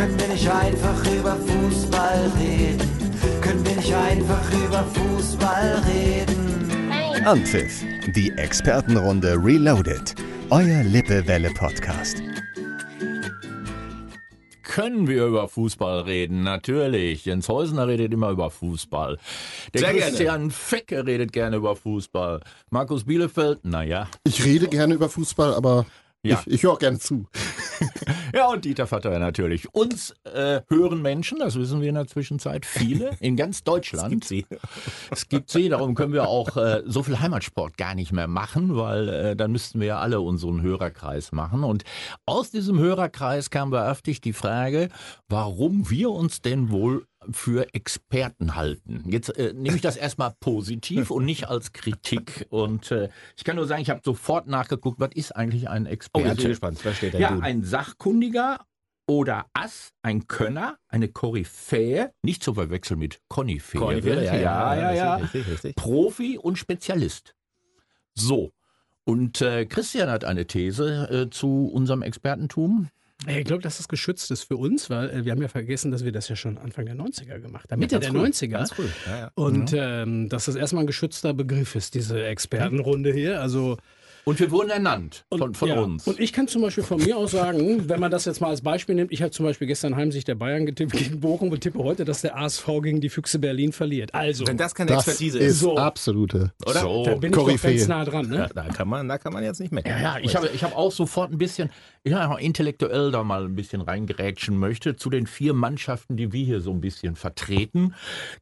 Können wir nicht einfach über Fußball reden? Können wir nicht einfach über Fußball reden? Anpfiff, die Expertenrunde Reloaded. Euer Lippewelle-Podcast. Können wir über Fußball reden? Natürlich. Jens Häusner redet immer über Fußball. Der Sehr Christian Fecke redet gerne über Fußball. Markus Bielefeld, naja. Ich rede gerne über Fußball, aber Ja. ich, ich höre auch gerne zu. Ja, und Dieter Vatter natürlich. Uns äh, hören Menschen, das wissen wir in der Zwischenzeit, viele in ganz Deutschland. sie. Es gibt sie, darum können wir auch äh, so viel Heimatsport gar nicht mehr machen, weil äh, dann müssten wir ja alle unseren Hörerkreis machen. Und aus diesem Hörerkreis kam beöftigt die Frage, warum wir uns denn wohl für Experten halten. Jetzt äh, nehme ich das erstmal positiv und nicht als Kritik. Und äh, ich kann nur sagen, ich habe sofort nachgeguckt, was ist eigentlich ein Oh, Experte? ich bin gespannt. Was steht denn Ja, ein Sachkundiger oder Ass, ein Könner, eine Koryphäe, nicht zu verwechseln mit Konifäe. Konifere, ja, ja, ja, Richtig, richtig, richtig. Profi und Spezialist. So. Und äh, Christian hat eine These äh, zu unserem Expertentum. Ich glaube, dass das geschützt ist für uns, weil äh, wir haben ja vergessen, dass wir das ja schon Anfang der 90er gemacht haben. Mitte ganz der früh, 90er. Ganz früh. Ja, ja. Und ähm, dass das erstmal ein geschützter Begriff ist, diese Expertenrunde hier. Also Und wir wurden ernannt von, von ja. uns. Und ich kann zum Beispiel von mir aus sagen, wenn man das jetzt mal als Beispiel nimmt, ich habe zum Beispiel gestern Heimsicht der Bayern getippt gegen Bochum und tippe heute, dass der ASV gegen die Füchse Berlin verliert. Also, Wenn das keine Das Expertise ist ist, So. absolute. oder? So. da bin ich doch ganz nah dran. Ja, Ne? da, kann man, da kann man jetzt nicht meckern. Ja, ja, ich habe ich hab auch sofort ein bisschen, ja, intellektuell da mal ein bisschen reingerätschen möchte zu den vier Mannschaften, die wir hier so ein bisschen vertreten.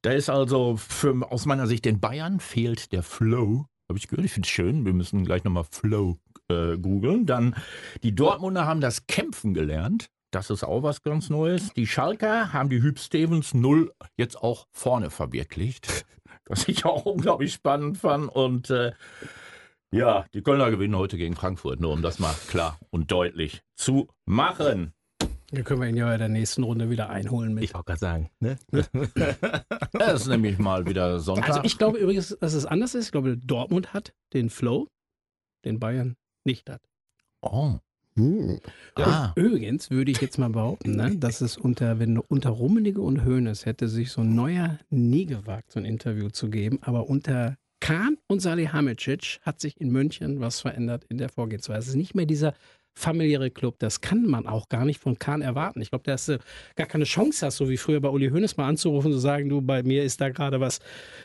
Da ist also für, aus meiner Sicht den Bayern fehlt der Flow. Habe ich gehört, ich finde es schön. Wir müssen gleich nochmal Flow äh, googeln. Dann die Dortmunder haben das Kämpfen gelernt. Das ist auch was ganz Neues. Die Schalker haben die Hüb Stevens Null jetzt auch vorne verwirklicht. Was ich auch unglaublich spannend fand. Und äh, ja, die Kölner gewinnen heute gegen Frankfurt, nur um das mal klar und deutlich zu machen. Da können wir ihn ja in der nächsten Runde wieder einholen mit. Ich wollte gerade sagen. Ne? Es ist nämlich mal wieder Sonntag. Also ich glaube übrigens, dass es anders ist. Ich glaube, Dortmund hat den Flow, den Bayern nicht hat. oh. Hm. ah. Übrigens würde ich jetzt mal behaupten, ne, dass es unter, wenn unter Rummenigge und Hoeneß hätte sich so ein neuer nie gewagt, so ein Interview zu geben, aber unter Kahn und Salihamidzic hat sich in München was verändert in der Vorgehensweise. Es ist nicht mehr dieser familiäre Club. Das kann man auch gar nicht von Kahn erwarten. Ich glaube, dass du gar keine Chance hast, so wie früher bei Uli Hoeneß mal anzurufen und zu sagen, du, bei mir ist da gerade was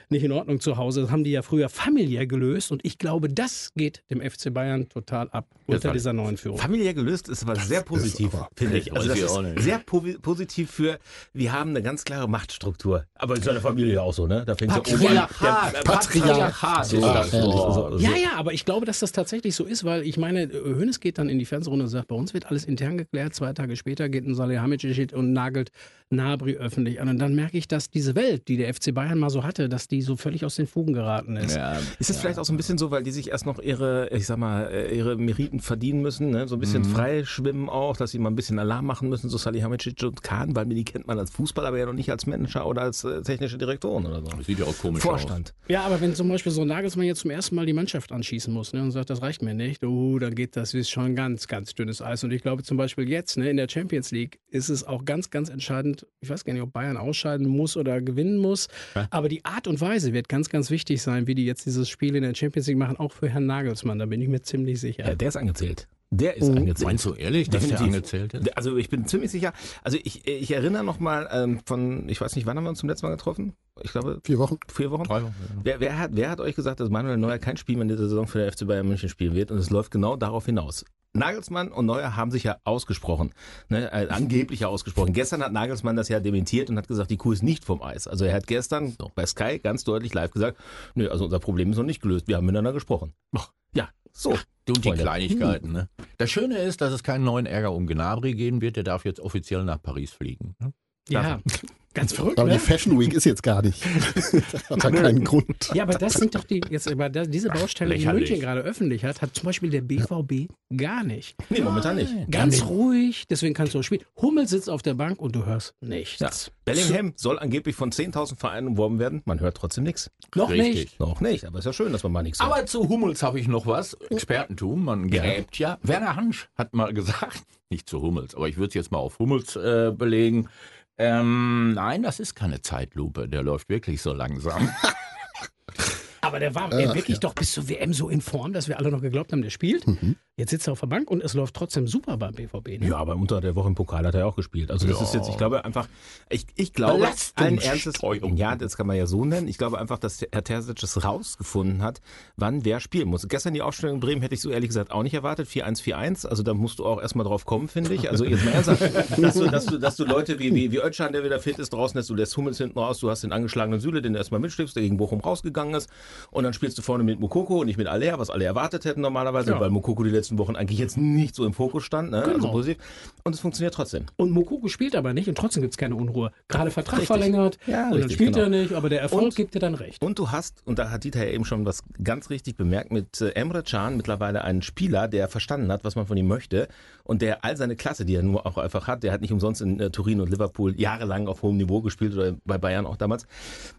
nicht in Ordnung zu Hause. Das haben die ja früher familiär gelöst und ich glaube, das geht dem FC Bayern total ab unter war- dieser neuen Führung. Familiär gelöst ist aber sehr positiv, finde ich. Also das ist sehr po positiv für, wir haben eine ganz klare Machtstruktur. Aber ja eine Familie auch so, ne? Da fängt. Patriarchat. Das Ja, so. Ja, ja, aber ich glaube, dass das tatsächlich so ist, weil ich meine, Hönes geht dann in die Fernsehrunde und sagt, bei uns wird alles intern geklärt. Zwei Tage später geht ein Salihamidzic und nagelt Nabri öffentlich an. Und dann merke ich, dass diese Welt, die der FC Bayern mal so hatte, dass die so völlig aus den Fugen geraten ist. Ja, Ist es vielleicht auch so ein bisschen so, weil die sich erst noch ihre, ich sag mal, äh, ihre Meriten verdienen müssen, ne? so ein bisschen freischwimmen auch, dass sie mal ein bisschen Alarm machen müssen, so Salihamidzic und Kahn, weil mir die kennt man als Fußballer, aber ja noch nicht als Manager oder als äh, technische Direktoren oder so. das sieht ja auch komisch Vorstand. Ja, aber wenn zum Beispiel so ein Nagelsmann jetzt zum ersten Mal die Mannschaft anschießen muss ne, und sagt, das reicht mir nicht, oh, dann geht das ist schon ganz, ganz dünnes Eis. Und ich glaube zum Beispiel jetzt ne, in der Champions League ist es auch ganz, ganz entscheidend, ich weiß gar nicht, ob Bayern ausscheiden muss oder gewinnen muss, aber die Art und Weise wird ganz, ganz wichtig sein, wie die jetzt dieses Spiel in der Champions League machen, auch für Herrn Nagelsmann, da bin ich mir ziemlich sicher. Ja, der ist angezählt. Der ist angezählt. Meinst du ehrlich, dass der angezählt ist? Also ich bin ziemlich sicher, also ich, ich erinnere noch mal ähm, von, ich weiß nicht, wann haben wir uns zum letzten Mal getroffen? Ich glaube, Vier Wochen. vier Wochen. Drei Wochen. Wer, wer, hat, wer hat euch gesagt, dass Manuel Neuer kein Spiel mehr in dieser Saison für der FC Bayern München spielen wird? Und es läuft genau darauf hinaus. Nagelsmann und Neuer haben sich ja ausgesprochen, ne, äh, angeblich ja ausgesprochen. Gestern hat Nagelsmann das ja dementiert und hat gesagt, die Kuh ist nicht vom Eis. Also er hat gestern bei Sky ganz deutlich live gesagt, nö, also unser Problem ist noch nicht gelöst, wir haben miteinander gesprochen. Ja, so. Und die Freunde. Kleinigkeiten, ne? Das Schöne ist, dass es keinen neuen Ärger um Gnabry geben wird. Der darf jetzt offiziell nach Paris fliegen. ne? Ja, Ganz verrückt, Aber ne? die Fashion Week ist jetzt gar nicht. hat da keinen Grund. Ja, aber das sind doch die, jetzt aber da, diese Baustelle, die. München gerade öffentlich hat, hat zum Beispiel der BVB gar nicht. Nee, momentan nicht. Ganz ruhig, deswegen kannst du auch spielen. Hummel sitzt auf der Bank und du hörst nichts. Ja. Bellingham soll angeblich von 10.000 Vereinen umworben werden. Man hört trotzdem nichts. Noch Richtig. nicht. Noch nicht, aber ist ja schön, dass man mal nichts hört. Aber zu Hummels habe ich noch was. Expertentum, man gräbt ja. Werner Hansch hat mal gesagt, nicht zu Hummels, aber ich würde es jetzt mal auf Hummels äh, belegen. Ähm, nein, das ist keine Zeitlupe, der läuft wirklich so langsam. Aber der war äh, wirklich doch bis zur WM so in Form, dass wir alle noch geglaubt haben, der spielt. Jetzt sitzt er auf der Bank und es läuft trotzdem super beim BVB. Ne? Ja, aber unter der Woche im Pokal hat er auch gespielt. Also das ist jetzt, ich glaube einfach, ich, ich glaube, allen Ernstes, ja, das kann man ja so nennen. Ich glaube einfach, dass Herr Terzic es rausgefunden hat, wann wer spielen muss. Gestern die Aufstellung in Bremen hätte ich so ehrlich gesagt auch nicht erwartet. 4-1-4-1. Also da musst du auch erstmal drauf kommen, finde ich. Also jetzt mal ernsthaft, dass du, dass du, dass du Leute wie, wie, wie Özcan, der wieder fit ist, draußen lässt, du lässt Hummels hinten raus, du hast den angeschlagenen Süle, den du erstmal mitschlägst, der gegen Bochum rausgegangen ist. Und dann spielst du vorne mit Mukoko und nicht mit Aller, was alle erwartet hätten normalerweise, Ja. weil Mukoko die letzten Wochen eigentlich jetzt nicht so im Fokus stand. Ne? Also Genau. positiv. Und es funktioniert trotzdem. Und Mokoko spielt aber nicht und trotzdem gibt es keine Unruhe. Gerade Vertrag Richtig. verlängert Ja, und dann richtig, spielt genau. er nicht, aber der Erfolg Und- gibt dir dann recht. Und du hast, und da hat Dieter ja eben schon was ganz richtig bemerkt, mit äh, Emre Can mittlerweile einen Spieler, der verstanden hat, was man von ihm möchte und der all seine Klasse, die er nur auch einfach hat, der hat nicht umsonst in äh, Turin und Liverpool jahrelang auf hohem Niveau gespielt oder bei Bayern auch damals,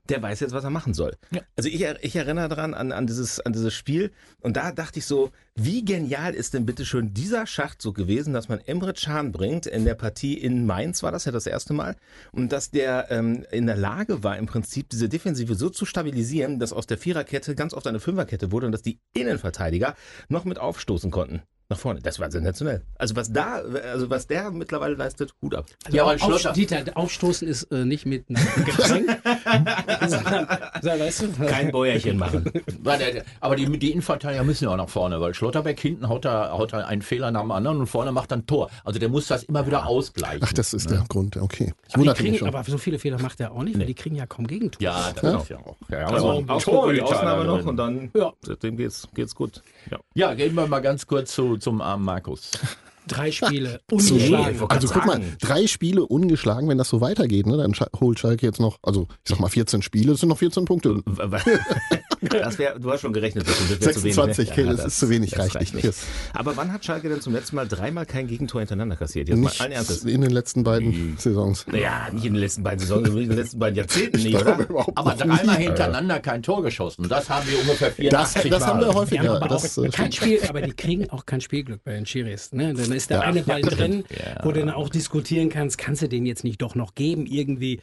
der weiß jetzt, was er machen soll. Also ich, ich erinnere daran an, an, dieses, an dieses Spiel und da dachte ich so, wie genial ist denn bitte schön dieser Schachzug gewesen, dass man Emre Can bringt in der Partie in Mainz, war das ja das erste Mal, und dass der ähm, in der Lage war, im Prinzip diese Defensive so zu stabilisieren, dass aus der Viererkette ganz oft eine Fünferkette wurde und dass die Innenverteidiger noch mit aufstoßen konnten. Nach vorne. Das war sensationell. Also was da, also was der mittlerweile leistet, Hut ab. Also Ja, ja, auf, Dieter, Aufstoßen ist äh, nicht mit einem Getränk, sondern, sondern, weißt du, Kein Bäuerchen machen. Aber die, die Innenverteidiger müssen ja auch nach vorne, weil Schlotterbeck hinten haut er, haut er einen Fehler nach dem anderen und vorne macht dann Tor. Also der muss das immer wieder ausgleichen. Ach, das ist der Grund. Okay. Aber, kriegen, schon. aber so viele Fehler macht er auch nicht, weil die kriegen ja kaum Gegentore. Ja, das ist ja auch. Ja, Also, also, Ausnahme, die Ausnahme da noch und dann, Ja. seitdem geht's, geht's gut. Ja. Ja, gehen wir mal ganz kurz zu, zum armen Markus. Drei Spiele, ungeschlagen. wollte also guck mal, drei Spiele ungeschlagen, wenn das so weitergeht, ne? dann holt Schalke jetzt noch, also ich sag mal 14 Spiele, das sind noch 14 Punkte. Das wär, du hast schon gerechnet, das wär zu wenig. 26, ne? okay, das ist zu wenig, reicht nicht. nicht. Aber wann hat Schalke denn zum letzten Mal dreimal kein Gegentor hintereinander kassiert? Jetzt Nicht mal allen Ernstes. in den letzten beiden Saisons. Naja, nicht in den letzten beiden Saisons, sondern in den letzten beiden Jahrzehnten nicht, oder? Aber dreimal nie. hintereinander kein Tor geschossen. Das haben wir ungefähr Das, 84 das haben wir häufiger. aber das, auch äh, kein. Spiel, aber die kriegen auch kein Spielglück bei den Schiris. Ne? Dann ist der Ja. eine Ball drin, Ja. wo du dann auch diskutieren kannst, kannst du den jetzt nicht doch noch geben irgendwie.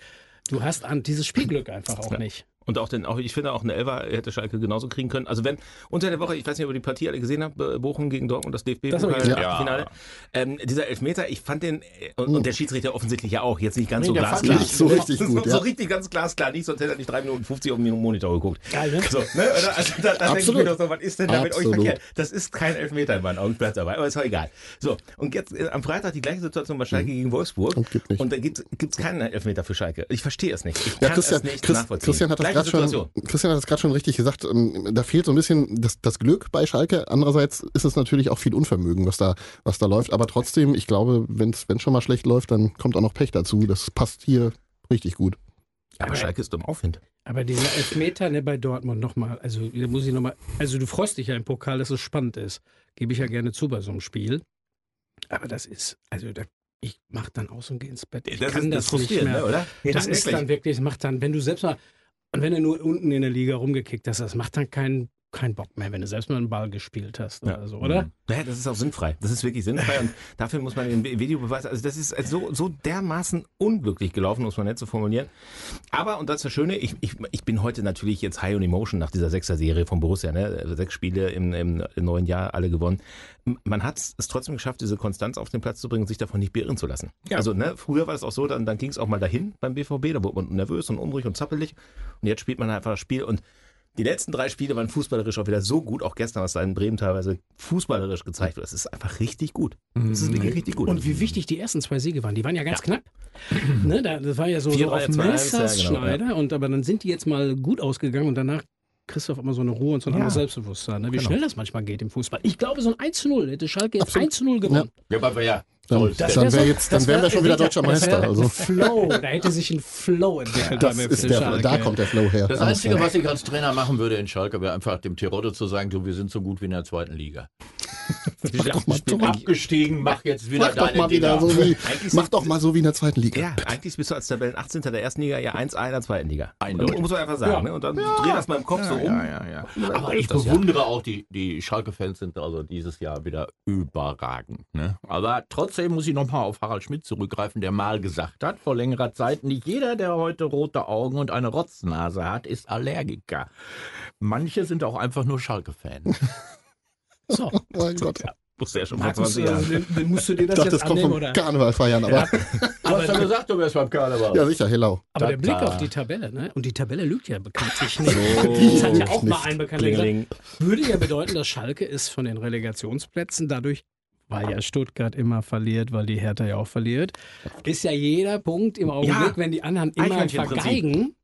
Du hast an dieses Spielglück einfach auch nicht. Und auch den, auch, ich finde auch eine Elfer hätte Schalke genauso kriegen können. Also wenn unter der Woche, ich weiß nicht, ob ihr die Partie alle gesehen habt, Bochum gegen Dortmund, das Das hab ich gesehen. DFB-Finale, ähm, dieser Elfmeter, ich fand den, äh, und, und der Schiedsrichter offensichtlich ja auch, jetzt nicht ganz Nee, so glasklar. nicht so richtig so, gut, so ja. richtig ganz glasklar nicht, sonst hätte er nicht 3 Minuten 50 auf den Monitor geguckt. Geil, ne? So, ne? Also da, da denke ich Absolut. mir doch so, was ist denn da mit euch verkehrt? Das ist kein Elfmeter in meinen Augen, bleibt dabei, aber ist auch egal. So, und jetzt äh, am Freitag die gleiche Situation bei Schalke gegen Wolfsburg. Und gibt nicht. Und da gibt es keinen Elfmeter für Schalke. Ich verstehe es nicht. Ich Ja, kann Christian, es nicht Chris, nachvollziehen. Christian hat das Gleiche gerade schon, Situation. Christian hat das gerade schon richtig gesagt. ähm, Da fehlt so ein bisschen das, das Glück bei Schalke. Andererseits ist es natürlich auch viel Unvermögen, was da, was da läuft. Aber trotzdem, ich glaube, wenn es schon mal schlecht läuft, dann kommt auch noch Pech dazu. Das passt hier richtig gut. Aber Schalke ist im Aufwind. Aber dieser Elfmeter ne, bei Dortmund nochmal, also da muss ich nochmal, also du freust dich ja im Pokal, dass es spannend ist. Gebe ich ja gerne zu bei so einem Spiel. Aber das ist, also da, ich mach dann aus und gehe ins Bett. Ich Das kann ist, das, das nicht frustrierend, mehr. ne, oder? Ja, das ist wirklich. dann wirklich, das macht dann, wenn du selbst mal, und wenn du nur unten in der Liga rumgekickt hast, das macht dann keinen keinen Bock mehr, wenn du selbst mal einen Ball gespielt hast oder so, oder? Naja, das ist auch sinnfrei. Das ist wirklich sinnfrei und dafür muss man den Videobeweis, also das ist so, so dermaßen unglücklich gelaufen, muss man nett so formulieren. Aber, und das ist das Schöne, ich, ich, ich bin heute natürlich jetzt high on emotion nach dieser Sechser-Serie von Borussia, ne? Sechs Spiele im, im, im neuen Jahr, alle gewonnen. Man hat es trotzdem geschafft, diese Konstanz auf den Platz zu bringen und sich davon nicht beirren zu lassen. Ja. Also, ne, früher war es auch so, dann, dann ging es auch mal dahin beim BVB, da wurde man nervös und unruhig und zappelig. Und jetzt spielt man einfach das Spiel und die letzten drei Spiele waren fußballerisch auch wieder so gut, auch gestern, was da in Bremen teilweise fußballerisch gezeigt wird. Das ist einfach richtig gut. Das ist wirklich richtig gut. Und wie wichtig die ersten zwei Siege waren. Die waren ja ganz knapp. ne, da, das war ja so, Vier, so auf eins, ja, Messerschneider. Und aber dann sind die jetzt mal gut ausgegangen und danach kriegst du auf einmal so eine Ruhe und so ein Ja. anderes Selbstbewusstsein. Ne? Wie Genau. schnell das manchmal geht im Fußball. Ich glaube, so ein 1 zu 0 hätte Schalke jetzt Absolut. 1 zu 0 gewonnen. Ja, wir ja Dann, dann, denn. wär jetzt, dann wären wir schon wieder deutscher Meister. Also, Flow, da hätte sich ein Flow entwickelt. das ist der, da kommt der Flow her. Das Einzige, was ich als Trainer machen würde in Schalke, wäre einfach dem Tirode zu sagen, du, wir sind so gut wie in der zweiten Liga. Mach doch mal, so, Abgestiegen, mach jetzt wieder mach doch deine mal wieder so wie, mach doch mal so wie in der zweiten Liga. Ja, eigentlich bist du als Tabellen 18. der ersten Liga ja 1A in der zweiten Liga. Eindeutig. Muss man einfach sagen. Ja. Ne? Und dann dreh das mal im Kopf so um. Ja, ja, ja. Aber ich ja. bewundere auch, die, die Schalke-Fans sind also dieses Jahr wieder überragend. Ne? Aber trotzdem muss ich nochmal auf Harald Schmidt zurückgreifen, der mal gesagt hat, vor längerer Zeit, nicht jeder, der heute rote Augen und eine Rotznase hat, ist Allergiker. Manche sind auch einfach nur Schalke-Fan. So, Oh mein Gott. Wusste ja schon vor Markus, 20 äh, Jahren. dann- dann musst du dir Ich das dachte, jetzt das kommt annehmen, vom oder? Karneval feiern, aber Du hast ja gesagt, du wärst beim Karneval. ja sicher, hello. Aber der Blick auf die Tabelle, ne? Und die Tabelle lügt ja bekanntlich nicht. So, das hat ja auch mal ein Bekannter gesagt. Würde ja bedeuten, dass Schalke ist von den Relegationsplätzen dadurch, weil ja Stuttgart immer verliert, weil die Hertha ja auch verliert, ist ja jeder Punkt im Augenblick, Ja. wenn die anderen immer vergeigen,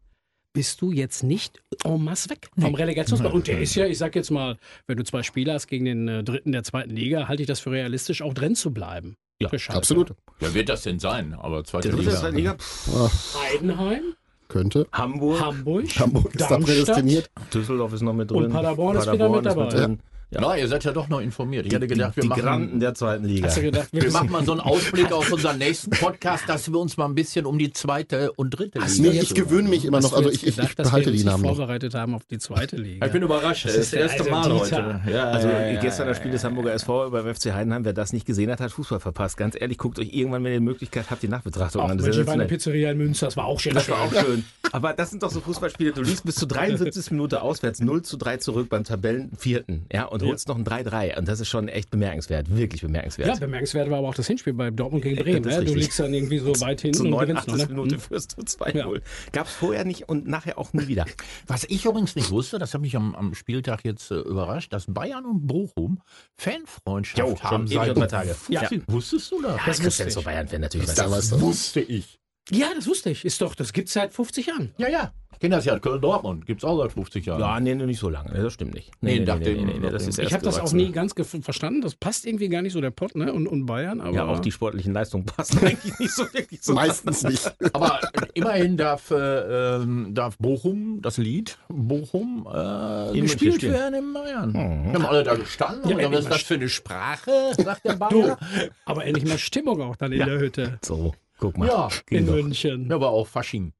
bist du jetzt nicht en masse weg vom Relegationsplatz. Und der ist ja, ich sag jetzt mal, wenn du zwei Spieler hast gegen den äh, dritten der zweiten Liga, halte ich das für realistisch, auch drin zu bleiben. Ja, Für Schalke. Absolut. Wer wird das denn sein? Aber zweite dritte Liga. der Liga. Pff, Heidenheim, Könnte. Hamburg. Hamburg, Hamburg ist da Darmstadt. prädestiniert. Düsseldorf ist noch mit drin. Und Paderborn ist wieder mit dabei. drin. Ja. Na, ihr seid ja doch noch informiert. Ich hätte Die, gedacht, wir die machen, Granden der zweiten Liga. Hast du gedacht, wir wir machen mal so einen Ausblick auf unseren nächsten Podcast, dass wir uns mal ein bisschen um die zweite und dritte Hast Liga Nee, ich gewöhne mich immer noch, also ich, ich, gedacht, ich dass behalte wir uns die nicht Namen noch. vorbereitet haben auf die zweite Liga. Ich bin überrascht. Das ist das erste also Mal Dieter. heute. Ja, Also ja, ja, gestern das Spiel des Hamburger SV beim FC Heidenheim, wer das nicht gesehen hat, hat Fußball verpasst. Ganz ehrlich, guckt euch irgendwann, wenn ihr die Möglichkeit habt, die Nachbetrachtung an. Das ich war sensationell. Pizzeria in Münster, das war auch schön. Das war auch schön. Aber das sind doch so Fußballspiele, du liegst bis zur 73. Minute auswärts 0 zu 3 zurück beim Tabellenvierten. Ja, und holst noch ein 3-3. Und das ist schon echt bemerkenswert, wirklich bemerkenswert. Ja, bemerkenswert war aber auch das Hinspiel bei Dortmund gegen Bremen. das ist Ne? Du liegst dann irgendwie so weit hinten Zur und 89. gewinnst noch. Ne? Minute Hm. führst du 2-0. Gab es vorher nicht und nachher auch nie wieder. Was ich übrigens nicht wusste, das hat mich am, am Spieltag jetzt äh, überrascht, dass Bayern und Bochum Fanfreundschaft Jo, haben. seit- und drei Tage. Ja. Wusstest du das? Das wusste ich. so Bayern-Fan natürlich. Da weißt du. wusste ich. Ja, das wusste ich. Ist doch, das gibt's seit 50 Jahren. Ja, ja. Ich kenne das ja, Köln-Dortmund. Gibt es auch seit 50 Jahren. Ja, nee, nicht so lange. Das stimmt nicht. Nee, nach dem- das ist Ich habe das auch nie ganz verstanden. Das passt irgendwie gar nicht so der Pott, ne? Und, und Bayern, aber. Ja, auch die sportlichen Leistungen passen eigentlich nicht so wirklich so. Meistens nicht. Aber immerhin darf, äh, ähm, darf Bochum, das Lied Bochum, äh, In gespielt werden in Bayern. Wir haben alle da gestanden. Ja, und was ist das für eine Sprache, sagt der Du, Bayer. aber endlich mal Stimmung auch dann in der Hütte. So, guck mal. Ja, In Ging doch. München. ja, aber auch Fasching.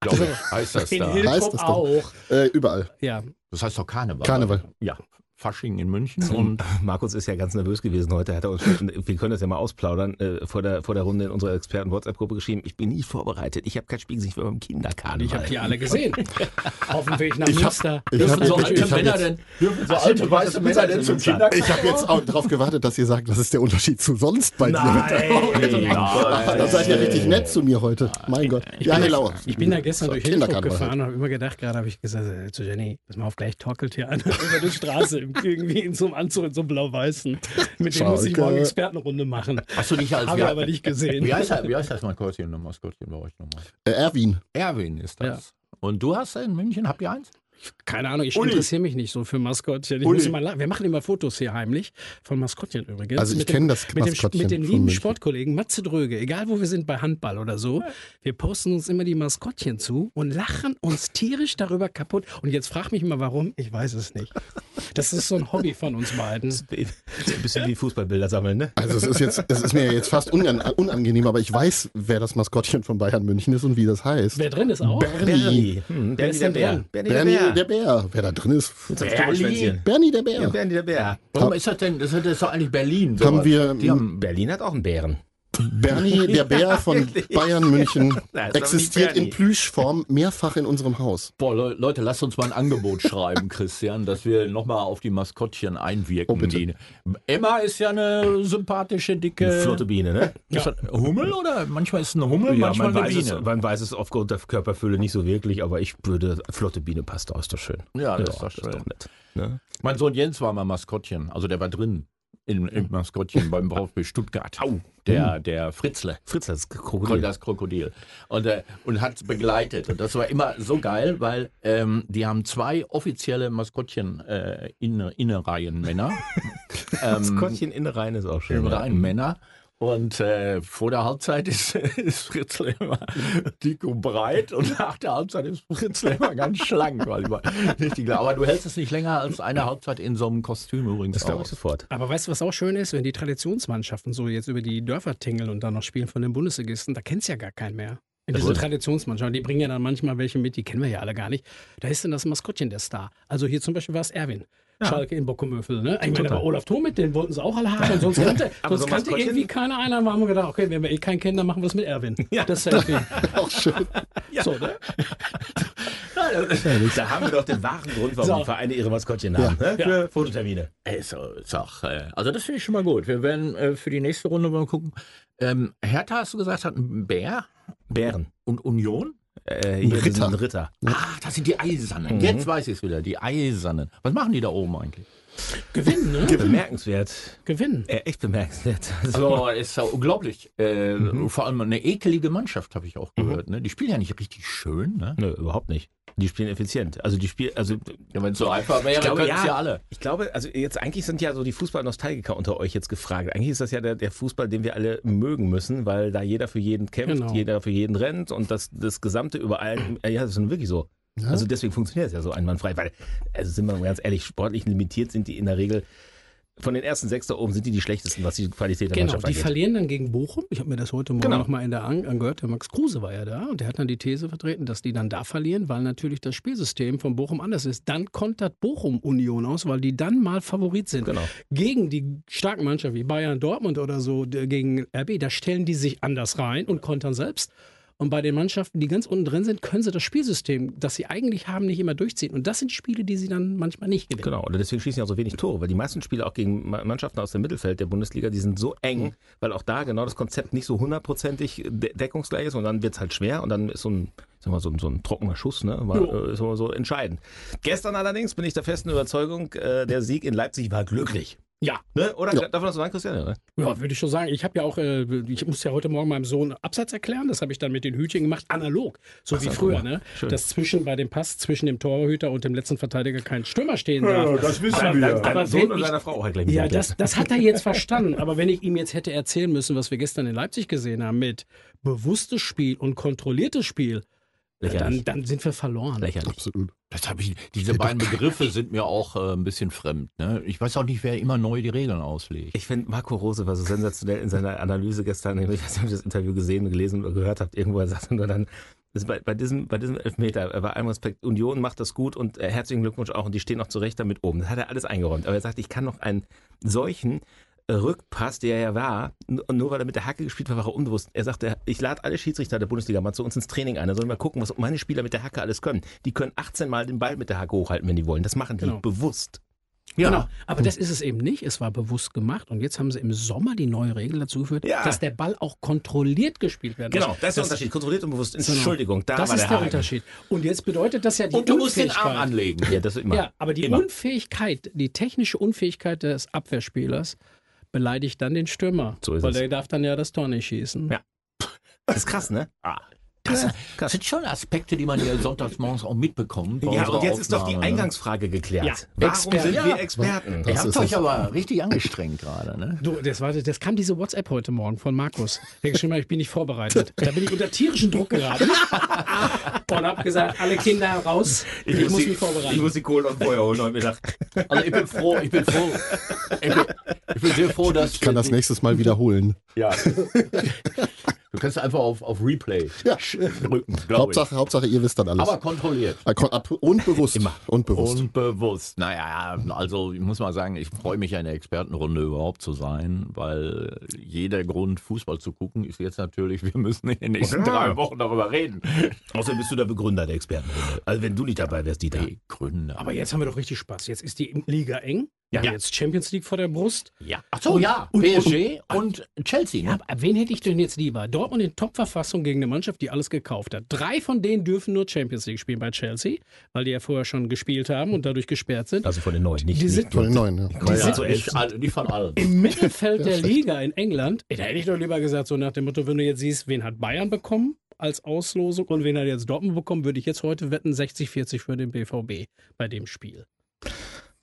Glaube ich, heißt das In da. Heißt es doch. auch. Äh, überall. Ja. Das heißt doch Karneval. Karneval. Ja, Fasching in München. Und Markus ist ja ganz nervös gewesen heute. Hat er uns, wir können das ja mal ausplaudern, äh, vor, der, vor der Runde in unserer Experten-WhatsApp-Gruppe geschrieben. Ich bin nie vorbereitet. Ich habe kein Spiel gesehen, ich war beim Kinderkarneval. Ich habe die alle gesehen. Auf dem Weg nach Ich hab- Münster. ich dürfen hab- so ich- alte ich Männer denn, dürfen so alte weiße Männer denn zum Kindergarten? Ich habe jetzt auch darauf gewartet, dass ihr sagt, was ist der Unterschied zu sonst bei dir? Nein. Das seid ihr richtig nett zu mir heute. Mein Gott. Ja, hey, Lauer. Ich bin da gestern So, durch Kinderkarneval gefahren und habe immer gedacht, gerade habe ich gesagt äh, zu Jenny, pass mal auf, gleich torkelt hier einer über die Straße im- irgendwie in so einem Anzug, in so einem blau-weißen. Mit dem muss ich morgen Expertenrunde machen. Hast du dich als Habe ich aber nicht gesehen. Wie heißt, das- wie heißt das Maskottchen, Maskottchen bei euch nochmal? Äh, Erwin. Erwin ist das. Und du hast in München, habt ihr eins? Keine Ahnung, ich Uli. interessiere mich nicht so für Maskottchen. Ich Uli. muss immer, la- wir machen immer Fotos hier heimlich von Maskottchen übrigens. Also ich kenne das mit dem, mit den lieben. Sportkollegen Matze Dröge, egal wo wir sind bei Handball oder so, wir posten uns immer die Maskottchen zu und lachen uns tierisch darüber kaputt. Und jetzt frag mich mal warum, ich weiß es nicht. Das ist so ein Hobby von uns beiden. Ein bisschen wie Fußballbilder sammeln, ne? Also es ist jetzt, es ist mir jetzt fast unan unangenehm, aber ich weiß, wer das Maskottchen von Bayern München ist und wie das heißt. Wer drin ist auch? Bernie. Hm, Bernie ist der denn Bär. drin? Bernie Bernie der Bär. Der Bär. Wer da drin ist. Bernie der Ja, Bär. Bernie der Bär. Warum ist das denn? Das ist doch eigentlich Berlin. Haben wir Die haben, Berlin hat auch einen Bären. Bernie der Bär von wirklich. Bayern München Nein, existiert in. Plüschform mehrfach in unserem Haus. boah, Le Leute, lasst uns mal ein Angebot schreiben, Christian, dass wir nochmal auf die Maskottchen einwirken. Oh, bitte. Die- Emma ist ja eine sympathische, dicke. Eine flotte Biene, ne? Das Hummel oder? Manchmal ist es eine Hummel, manchmal man eine weiß, es, Biene. man weiß es aufgrund der Körperfülle nicht so wirklich, aber ich würde, flotte Biene passt doch, ist doch schön. Ja, das ist doch schön. nett. Ne? Mein Sohn Jens war mal Maskottchen, also der war drin im, im Maskottchen beim VfB Stuttgart. Au. Der, der Fritzle. Fritz, das Krokodil. Das Krokodil. Und, äh, und hat begleitet. Und das war immer so geil, weil ähm, die haben zwei offizielle Maskottchen äh, Inne, Innereihenmänner. ähm, Das Kottchen Innereien ist auch schön. Innereihenmänner. Und äh, vor der Halbzeit ist, ist Fritzl immer dick und breit und nach der Halbzeit ist Fritzl immer ganz schlank. Weil richtig klar. Aber du hältst es nicht länger als eine Halbzeit in so einem Kostüm übrigens Das glaube ich aus. sofort. Aber weißt du, was auch schön ist, wenn die Traditionsmannschaften so jetzt über die Dörfer tingeln und dann noch spielen von den Bundesligisten, da kennst ja gar keinen mehr. In diese. Traditionsmannschaften, die bringen ja dann manchmal welche mit, die kennen wir ja alle gar nicht. Da ist dann das Maskottchen der Star. Also hier zum Beispiel war es Erwin. Schalke in Bockumöfel. Ne? Ich meine, Total. aber Olaf Thom mit, den wollten sie auch alle haben. Und sonst kannte, sonst so kannte irgendwie keiner einer. Haben wir gedacht, okay, wenn wir eh keinen kennen, dann machen wir es mit Erwin. Ja. Das Selfie. Auch schön. So, ne? Da haben wir doch den wahren Grund, warum So. die Vereine ihre Maskottchen haben. Ne? Für Fototermine. Ey, so, ist auch, äh, also das finde ich schon mal gut. Wir werden äh, für die nächste Runde mal gucken. Ähm, Hertha, hast du gesagt, hat einen Bär Bären. und Union? Äh, hier Ritter. diesen Ritter. Ah, das sind die Eisernen. Jetzt weiß ich es wieder, die Eisernen. Was machen die da oben eigentlich? Gewinnen, ne? Bemerkenswert. Gewinnen. Äh, echt bemerkenswert. Also, Also ist ja unglaublich. Äh, Vor allem eine ekelige Mannschaft, habe ich auch gehört. Ne? Die spielen ja nicht richtig schön. Ne? Nö, überhaupt nicht. Die spielen effizient. Also die spielen, also Ja, Wenn es so einfach wäre, Ich glaube, könnten es ja. ja alle. Ich glaube, also jetzt eigentlich sind ja so die Fußball-Nostalgiker unter euch jetzt gefragt. Eigentlich ist das ja der, der Fußball, den wir alle mögen müssen, weil da jeder für jeden kämpft, Genau. jeder für jeden rennt und das, das Gesamte überall, ja, das ist nun wirklich so. Ja. Also deswegen funktioniert es ja so einwandfrei, weil, also sind wir mal ganz ehrlich, sportlich limitiert sind die in der Regel, von den ersten sechs da oben sind die die schlechtesten, was die Qualität der Genau, Mannschaft die angeht. verlieren dann gegen Bochum. Ich habe mir das heute Morgen Genau. noch mal in der An angehört. Der Max Kruse war ja da und der hat dann die These vertreten, dass die dann da verlieren, weil natürlich das Spielsystem von Bochum anders ist. Dann kontert Bochum Union aus, weil die dann mal Favorit sind. Genau. Gegen die starken Mannschaften wie Bayern, Dortmund oder so, gegen RB, da stellen die sich anders rein und kontern selbst. Und bei den Mannschaften, die ganz unten drin sind, können sie das Spielsystem, das sie eigentlich haben, nicht immer durchziehen. Und das sind Spiele, die sie dann manchmal nicht gewinnen. Genau, und deswegen schießen ja auch so wenig Tore, weil die meisten Spiele auch gegen Ma- Mannschaften aus dem Mittelfeld der Bundesliga, die sind so eng, weil auch da genau das Konzept nicht so hundertprozentig de deckungsgleich ist und dann wird es halt schwer und dann ist so ein, sag mal, so ein, so ein trockener Schuss, ne, war, äh, ist immer so entscheidend. Gestern allerdings bin ich der festen Überzeugung, äh, der Sieg in Leipzig war glücklich. Ja, Ne? Oder Ja. darf man das so sagen, Christian? Ja, ne? Ja, würde ich schon sagen. Ich habe ja auch, äh, ich musste ja heute Morgen meinem Sohn Absatz erklären. Das habe ich dann mit den Hütchen gemacht, analog, so wie Ach, früher, guck mal. ne? Schön. Dass zwischen bei dem Pass zwischen dem Torhüter und dem letzten Verteidiger kein Stürmer stehen darf. das wissen Aber- wir. aber Sohn und seiner Frau auch gleich Ja, das, das hat er jetzt verstanden. Aber wenn ich ihm jetzt hätte erzählen müssen, was wir gestern in Leipzig gesehen haben, mit bewusstes Spiel und kontrolliertes Spiel, äh, dann, Lächerlich. dann sind wir verloren. Lächerlich. Absolut. Das hab ich, diese beiden Begriffe sind mir auch äh, ein bisschen fremd. Ne? Ich weiß auch nicht, wer immer neu die Regeln auslegt. Ich finde, Marco Rose war so sensationell in seiner Analyse gestern. Ich weiß nicht, ob ihr das Interview gesehen, gelesen oder gehört habt. Irgendwo er sagte nur dann, das ist bei, bei, diesem, bei diesem Elfmeter, bei allem Respekt, Union macht das gut und äh, herzlichen Glückwunsch auch und die stehen auch zu Recht damit oben. Das hat er alles eingeräumt. Aber er sagt, ich kann noch einen solchen Rückpass, der ja war, nur weil er mit der Hacke gespielt hat, war er unbewusst. Er sagte, ich lade alle Schiedsrichter der Bundesliga mal zu uns ins Training ein. Da sollen wir gucken, was meine Spieler mit der Hacke alles können. Die können 18 Mal den Ball mit der Hacke hochhalten, wenn die wollen. Das machen die Genau. bewusst. Ja, Genau. Aber das ist es eben nicht. Es war bewusst gemacht. Und jetzt haben sie im Sommer die neue Regel dazu geführt, Ja. dass der Ball auch kontrolliert gespielt werden Genau, muss. das ist der Unterschied. Kontrolliert und bewusst. Genau. Entschuldigung, da das war ist der, der. Unterschied. Und jetzt bedeutet das ja die und du musst den Arm Unfähigkeit. anlegen. Ja, das immer. Ja, aber die Immer. Unfähigkeit, die technische Unfähigkeit des Abwehrspielers beleidigt dann den Stürmer. So ist weil es. der darf dann ja das Tor nicht schießen. Ja. Das ist krass, ne? Das, krass. das sind schon Aspekte, die man hier sonntags morgens auch mitbekommt. Ja, und jetzt ist doch die ne? Eingangsfrage geklärt. Ja, Warum Experten. sind Ja. wir Experten? Ihr Das habt euch aber richtig angestrengt gerade, ne? Du, das, war, das kam diese WhatsApp heute Morgen von Markus. Der geschrieben hat, ich bin nicht vorbereitet. Da bin ich unter tierischem Druck geraten. Und hab gesagt, alle Kinder raus. Ich, muss die, mich vorbereiten. Ich muss die Kohle und Feuer holen heute Mittag. Also ich bin froh, ich bin froh, ich bin, ich bin sehr froh, dass Ich kann das nächstes Mal wiederholen. Ja. Du kannst einfach auf, auf Replay Ja. drücken, glaube ich. Hauptsache, Hauptsache, ihr wisst dann alles. Aber kontrolliert. Äh, Und bewusst. Immer. Und bewusst. Und bewusst. Naja, also ich muss mal sagen, ich freue mich ja in der Expertenrunde überhaupt zu sein, weil jeder Grund, Fußball zu gucken, ist jetzt natürlich, wir müssen in den nächsten Ja. drei Wochen darüber reden. Außerdem bist du der Begründer der Expertenrunde. Also wenn du nicht dabei wärst, Dieter. Die Gründe. Aber jetzt haben wir doch richtig Spaß. Jetzt ist die Liga eng. Ja. haben jetzt Champions League vor der Brust. ja. Ach so, ja. PSG und, Chelsea, Ja, ne? aber wen hätte ich denn jetzt lieber? Dortmund in Top-Verfassung gegen eine Mannschaft, die alles gekauft hat. Drei von denen dürfen nur Champions League spielen bei Chelsea, weil die ja vorher schon gespielt haben und dadurch gesperrt sind. Also von den Neuen, nicht Die nicht- sind- Von den neuen, ja. Die Ja, sind so elf. nicht, alle- nicht von allen. Im Mittelfeld der Liga in England, da hätte ich doch lieber gesagt, so nach dem Motto, wenn du jetzt siehst, wen hat Bayern bekommen als Auslosung und wen hat jetzt Dortmund bekommen, würde ich jetzt heute wetten 60-40 für den BVB bei dem Spiel.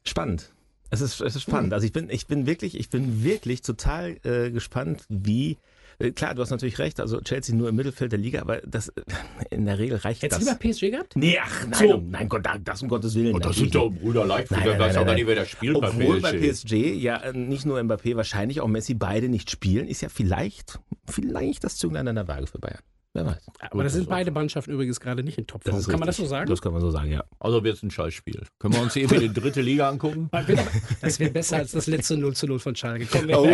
Spannend. Es ist, es ist spannend. Also ich bin, ich bin wirklich, ich bin wirklich total äh, gespannt, wie. äh, Klar, du hast natürlich recht. Also Chelsea nur im Mittelfeld der Liga, aber das äh, in der Regel reicht Jetzt das. lieber PSG gehabt? Nee, ach nein, So. um, nein, Gott, das um Gottes Willen. Und das natürlich sind doch nicht. Bruder leicht, Nein, der nein, weiß nein, auch gar nein. nicht, wer da spielt Obwohl bei bei PSG. PSG ja nicht nur Mbappé, wahrscheinlich auch Messi beide nicht spielen, ist ja vielleicht, vielleicht das Zünglein an der Waage für Bayern. Wer weiß. Aber das sind beide Mannschaften übrigens gerade nicht in Topform. Kann man das so richtig. sagen? Das kann man so sagen, ja. Also wird es ein Scheißspiel. Können wir uns eben die dritte Liga angucken? Das wäre besser als das letzte 0 zu 0 von Schalke. Komm, Oh,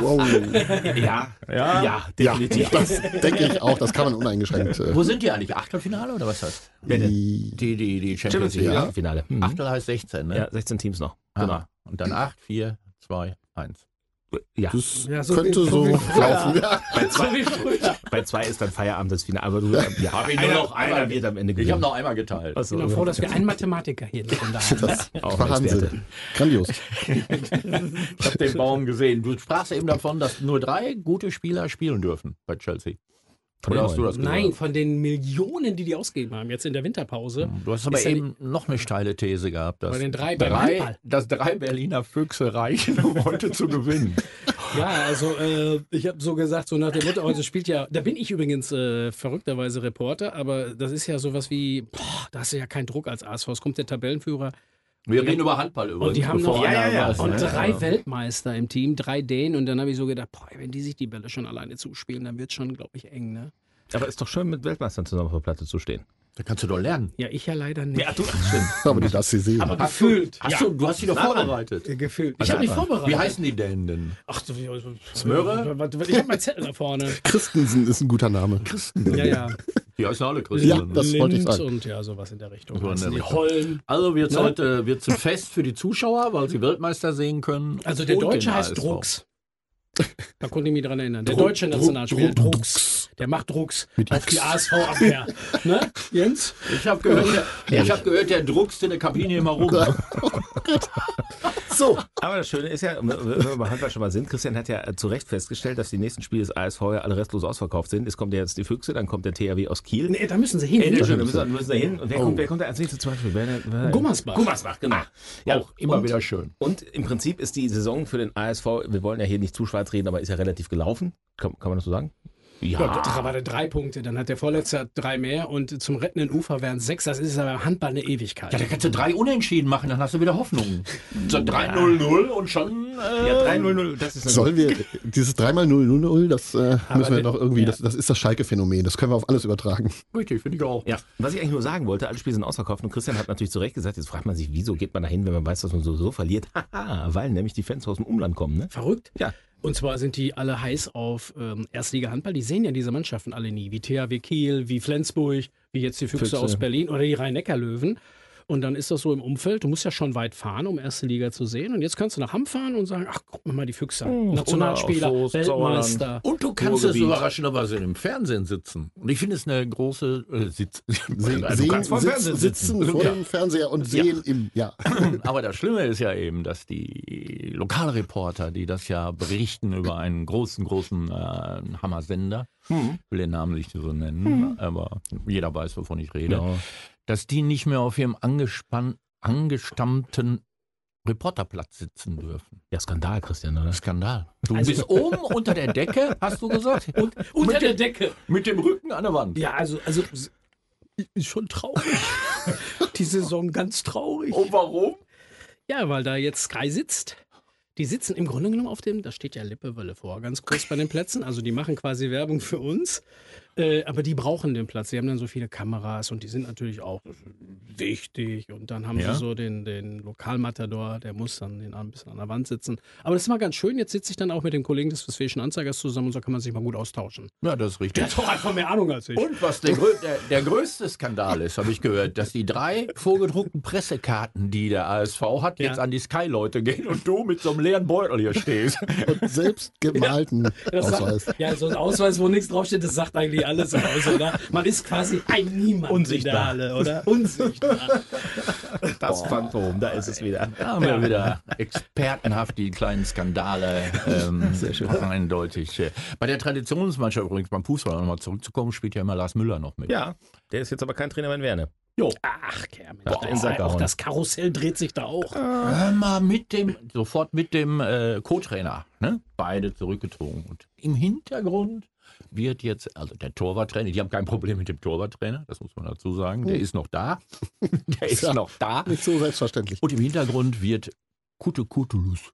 wow. Ja, Ja. ja, definitiv. Das denke ich auch, das kann man uneingeschränkt. Äh, Wo sind die eigentlich? Achtelfinale oder was heißt? die, Die, die, die Champions League. Ja. ja. Finale. Mhm. Achtel heißt 16, ne? Ja, 16 Teams noch. Genau. Aha. Und dann 8, 4, 2, 1. Ja. das Ja, so könnte so laufen. Ja. Wie früher. Bei zwei ist dann Feierabend das Finale. Aber du, ja, Hab ich nur einer, noch einmal- einer wird am Ende Ich gewinnen. habe noch einmal geteilt. Achso, Ich bin froh, dass wir einen Mathematiker hier in der haben. ne? auch ein Wahnsinn. Grandios. Ich habe den Baum gesehen. Du sprachst eben davon, dass nur drei gute Spieler spielen dürfen bei Chelsea. Von Oder hast du das gesagt? Nein, von den Millionen, die die ausgegeben haben, jetzt in der Winterpause. Du hast aber eben noch eine steile These gehabt, dass, Bei den drei drei, dass drei Berliner Füchse reichen, um heute zu gewinnen. Ja, also äh, ich habe so gesagt, so nach dem Motto, heute spielt ja, da bin ich übrigens äh, verrückterweise Reporter, aber das ist ja sowas wie, boah, da hast du ja keinen Druck als ASV. Es kommt der Tabellenführer Wir reden über Handball übrigens. und die haben noch Ja, ja, ja. und drei Ja. Weltmeister im Team, drei Dänen und dann habe ich so gedacht, boah, wenn die sich die Bälle schon alleine zuspielen, dann wird schon, glaube ich, eng, ne? Aber ist doch schön, mit Weltmeistern zusammen auf der Platte zu stehen. Da kannst du doch lernen. Ja, ich ja leider nicht. du, stimmt. Aber die darfst du sehen. aber gefühlt. Hast du, du hast die doch vorbereitet. Äh, Gefühlt. Ich habe mich vorbereitet. Wie heißen die denn denn? Ach, du, Smöre? Ich habe meinen Zettel da vorne. Christensen ist ein guter Name. Ja, ja. Die heißen alle Christen. Ja, das wollte ich Lind sagen. und ja, sowas in der Richtung. So in der die Richtung. Hollen. Also wird Ne? heute wird's ein Fest für die Zuschauer, weil sie Weltmeister sehen können. Also der Deutsche heißt. Drucks. Da konnte ich mich dran erinnern. Der Druck, deutsche Nationalspieler Druck, Drucks. Der macht Drucks Mit auf X. die ASV-Abwehr. ne, Jens? Ich habe gehört, der, ich hab gehört, der druckst in der Kabine immer rum. So, Aber das Schöne ist ja, wenn wir bei Handball schon mal sind, Christian hat ja äh, zu Recht festgestellt, dass die nächsten Spiele des ASV ja alle restlos ausverkauft sind. Es kommt ja jetzt die Füchse, dann kommt der THW aus Kiel. Nee, da müssen sie hin. Ey, wir müssen, wir müssen da hin. Und wer, Oh. kommt, wer kommt da als nächstes zum Beispiel? Wer, wer, Gummersbach. Gummersbach, genau. Ja, Auch immer und, wieder schön. Und im Prinzip ist die Saison für den ASV, wir wollen ja hier nicht zu schwarz reden, aber ist ja relativ gelaufen. Kann, kann man das so sagen? Ja, da war der drei Punkte, dann hat der Vorletzte drei mehr und zum rettenden Ufer wären es sechs. Das ist aber Handball eine Ewigkeit. Ja, da kannst du drei Unentschieden machen, dann hast du wieder Hoffnung. So 3-0-0 und schon. Äh, Ja, 3-0-0, das ist eine sollen wir dieses 3x0-0, das äh, müssen wir den- doch irgendwie, ja. das, das ist das Schalke-Phänomen, das können wir auf alles übertragen. Richtig, finde ich auch. Ja, was ich eigentlich nur sagen wollte, alle Spiele sind ausverkauft und Christian hat natürlich zu Recht gesagt, jetzt fragt man sich, wieso geht man da hin, wenn man weiß, dass man sowieso verliert? Haha, weil nämlich die Fans aus dem Umland kommen, ne? Verrückt. Ja. Und zwar sind die alle heiß auf ähm, Erstliga-Handball. Die sehen ja diese Mannschaften alle nie. Wie THW Kiel, wie Flensburg, wie jetzt die Füchse, Füchse. aus Berlin oder die Rhein-Neckar-Löwen. Und dann ist das so im Umfeld, du musst ja schon weit fahren, um erste Liga zu sehen. Und jetzt kannst du nach Hamm fahren und sagen, ach, guck mal die Füchse an. Nationalspieler, Soest, Weltmeister. Und du kannst es überraschenderweise im Fernsehen sitzen. Und ich finde es eine große äh, Sitz. Sehen, Also sehen kannst vor sitzen sitzen. vor Ja. dem Fernseher und sehen im, ja. Aber das Schlimme ist ja eben, dass die Lokalreporter, die das ja berichten über einen großen, großen äh, Hammersender, ich will den Namen nicht so nennen, aber jeder weiß, wovon ich rede, Ja. Dass die nicht mehr auf ihrem angespann, angestammten Reporterplatz sitzen dürfen. Ja, Skandal, Christian, oder? Skandal. Du Also- bist oben unter der Decke, hast du gesagt? Und Unter mit, der dem, Decke. mit dem Rücken an der Wand. Ja, also, also ist schon traurig. die Saison ganz traurig. Und warum? Ja, weil da jetzt Sky sitzt. Die sitzen im Grunde genommen auf dem, da steht ja Lippewelle vor, ganz kurz bei den Plätzen. Also die machen quasi Werbung für uns. Äh, aber die brauchen den Platz. Die haben dann so viele Kameras und die sind natürlich auch wichtig. Und dann haben Ja. sie so den, den Lokalmatador, der muss dann den ein bisschen an der Wand sitzen. Aber das ist mal ganz schön. Jetzt sitze ich dann auch mit dem Kollegen des Westfälischen Anzeigers zusammen und so kann man sich mal gut austauschen. Ja, das ist richtig. Der hat doch einfach mehr Ahnung als ich. Und was der, der, der größte Skandal ist, habe ich gehört, dass die drei vorgedruckten Pressekarten, die der ASV hat, Ja. jetzt an die Sky-Leute gehen und du mit so einem leeren Beutel hier stehst. Und selbst gemalten Das Ausweis. Sagt, ja, so ein Ausweis, wo nichts draufsteht, das sagt eigentlich alles aus, oder? Man ist quasi ein Niemand Unsichtbar. Halle, oder? Unsichtbar. Das Phantom, da ist es wieder. Da haben wir wieder expertenhaft die kleinen Skandale ähm, eindeutig. äh. Bei der Traditionsmannschaft übrigens beim Fußball, nochmal zurückzukommen, spielt ja immer Lars Müller noch mit. Ja, der ist jetzt aber kein Trainer mehr in Werne. Jo. Ach, Kermit. Boah, auch das Karussell dreht sich da auch. Hör mal mit dem, sofort mit dem äh, Co-Trainer, ne? Beide zurückgezogen. Und im Hintergrund wird jetzt, also der Torwarttrainer, die haben kein Problem mit dem Torwarttrainer, das muss man dazu sagen. Der ist noch da. Der ist Ja. noch da. Nicht so selbstverständlich. Und im Hintergrund wird Kute Kutulus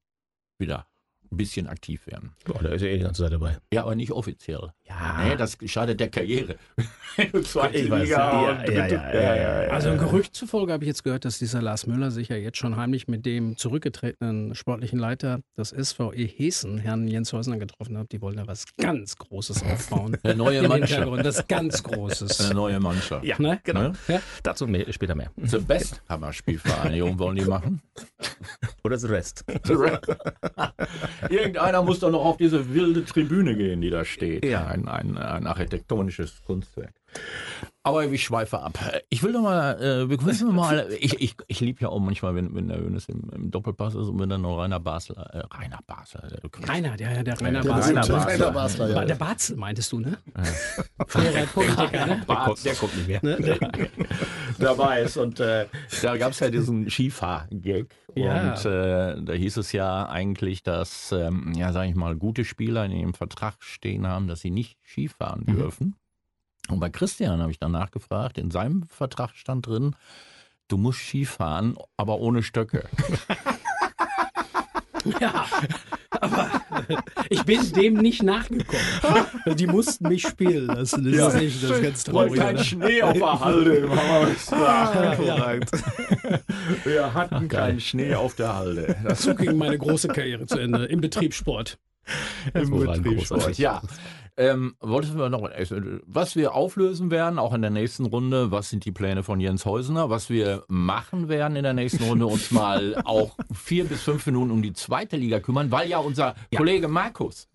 wieder bisschen aktiv werden. Boah, da ist ja eh die ganze Zeit dabei. Ja, aber nicht offiziell. Ja. Nee, das schadet der Karriere. Zweite Ich weiß, Liga ja, und. Also ein Gerücht zufolge habe ich jetzt gehört, dass dieser Lars Müller sich ja jetzt schon heimlich mit dem zurückgetretenen sportlichen Leiter des SVE Hessen, Herrn Jens Häusner, getroffen hat. Die wollen da was ganz Großes aufbauen. Eine neue Mannschaft. Hintergrund, das ganz Großes. Eine neue Mannschaft. Ja, Ne? genau. Ne? Ja? Dazu mehr, später mehr. The Best Hammer-Spielvereinigung wollen die machen. Oder The Rest. Irgendeiner muss doch noch auf diese wilde Tribüne gehen, die da steht. Ja. Ein, ein, ein architektonisches Kunstwerk. Aber ich schweife ab. Ich will doch mal, äh, wir müssen mal, ich, ich, ich liebe ja auch manchmal, wenn, wenn der Hönes im, im Doppelpass ist und wenn dann noch Rainer Basel, äh, Rainer Basel, äh, Rainer, der, der Rainer Der Basel. Rainer Basel. Rainer Basler, ja. Der Barzel meintest du, ne? Früherer Politiker, ne? Der kommt, der kommt nicht mehr. dabei ist. Und äh, da gab es ja diesen Skifahr-Gag. Ja. Und äh, da hieß es ja eigentlich, dass, ähm, ja, sag ich mal, gute Spieler in ihrem Vertrag stehen haben, dass sie nicht Skifahren dürfen. Und bei Christian habe ich dann nachgefragt, in seinem Vertrag stand drin, du musst Skifahren, aber ohne Stöcke. Ja, aber ich bin dem nicht nachgekommen. Die mussten mich spielen lassen. Das ist echt das ist ganz traurig. kein oder? Schnee auf der Halde. Wir hatten keinen Schnee auf der Halde. Das So ging meine große Karriere zu Ende im Betriebssport. Im Betriebssport. Ja. Ähm, wollten wir noch, was wir auflösen werden, auch in der nächsten Runde, was sind die Pläne von Jens Häusner, was wir machen werden in der nächsten Runde, uns mal auch vier bis fünf Minuten um die zweite Liga kümmern, weil ja unser Kollege Markus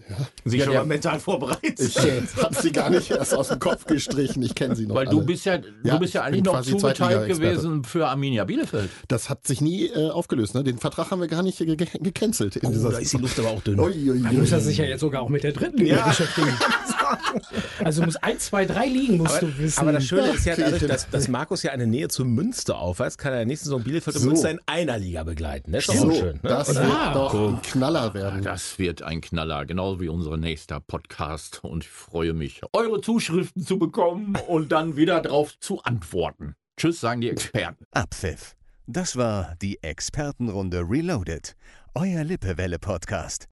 Sich Ja, schon der- mal mental vorbereitet. Ich äh, habe sie gar nicht erst aus dem Kopf gestrichen. Ich kenne sie noch. Weil alle. du bist ja, du Ja, bist ja ich eigentlich noch zugeteilt gewesen für Arminia Bielefeld. Das hat sich nie äh, aufgelöst. Ne? Den Vertrag haben wir gar nicht ge ge gecancelt. In dieser Oh, da ist die Luft aber auch dünn. Ui, ui, ui. Dann muss er sich ja jetzt sogar auch mit der dritten Liga beschäftigen. Also muss eins, zwei, drei liegen, musst du wissen. Aber das Schöne ist ja, dadurch, dass, dass Markus ja eine Nähe zu Münster aufweist, kann er nächsten Saison Bielefeld und So. Münster in einer Liga begleiten. Das ist doch so, auch schön. Ne? das Oder? wird doch ein Knaller werden. Das wird ein Knaller, genau wie unser nächster Podcast. Und ich freue mich, eure Zuschriften zu bekommen und dann wieder drauf zu antworten. Tschüss, sagen die Experten. Abpfiff. Das war die Expertenrunde Reloaded. Euer Lippewelle-Podcast.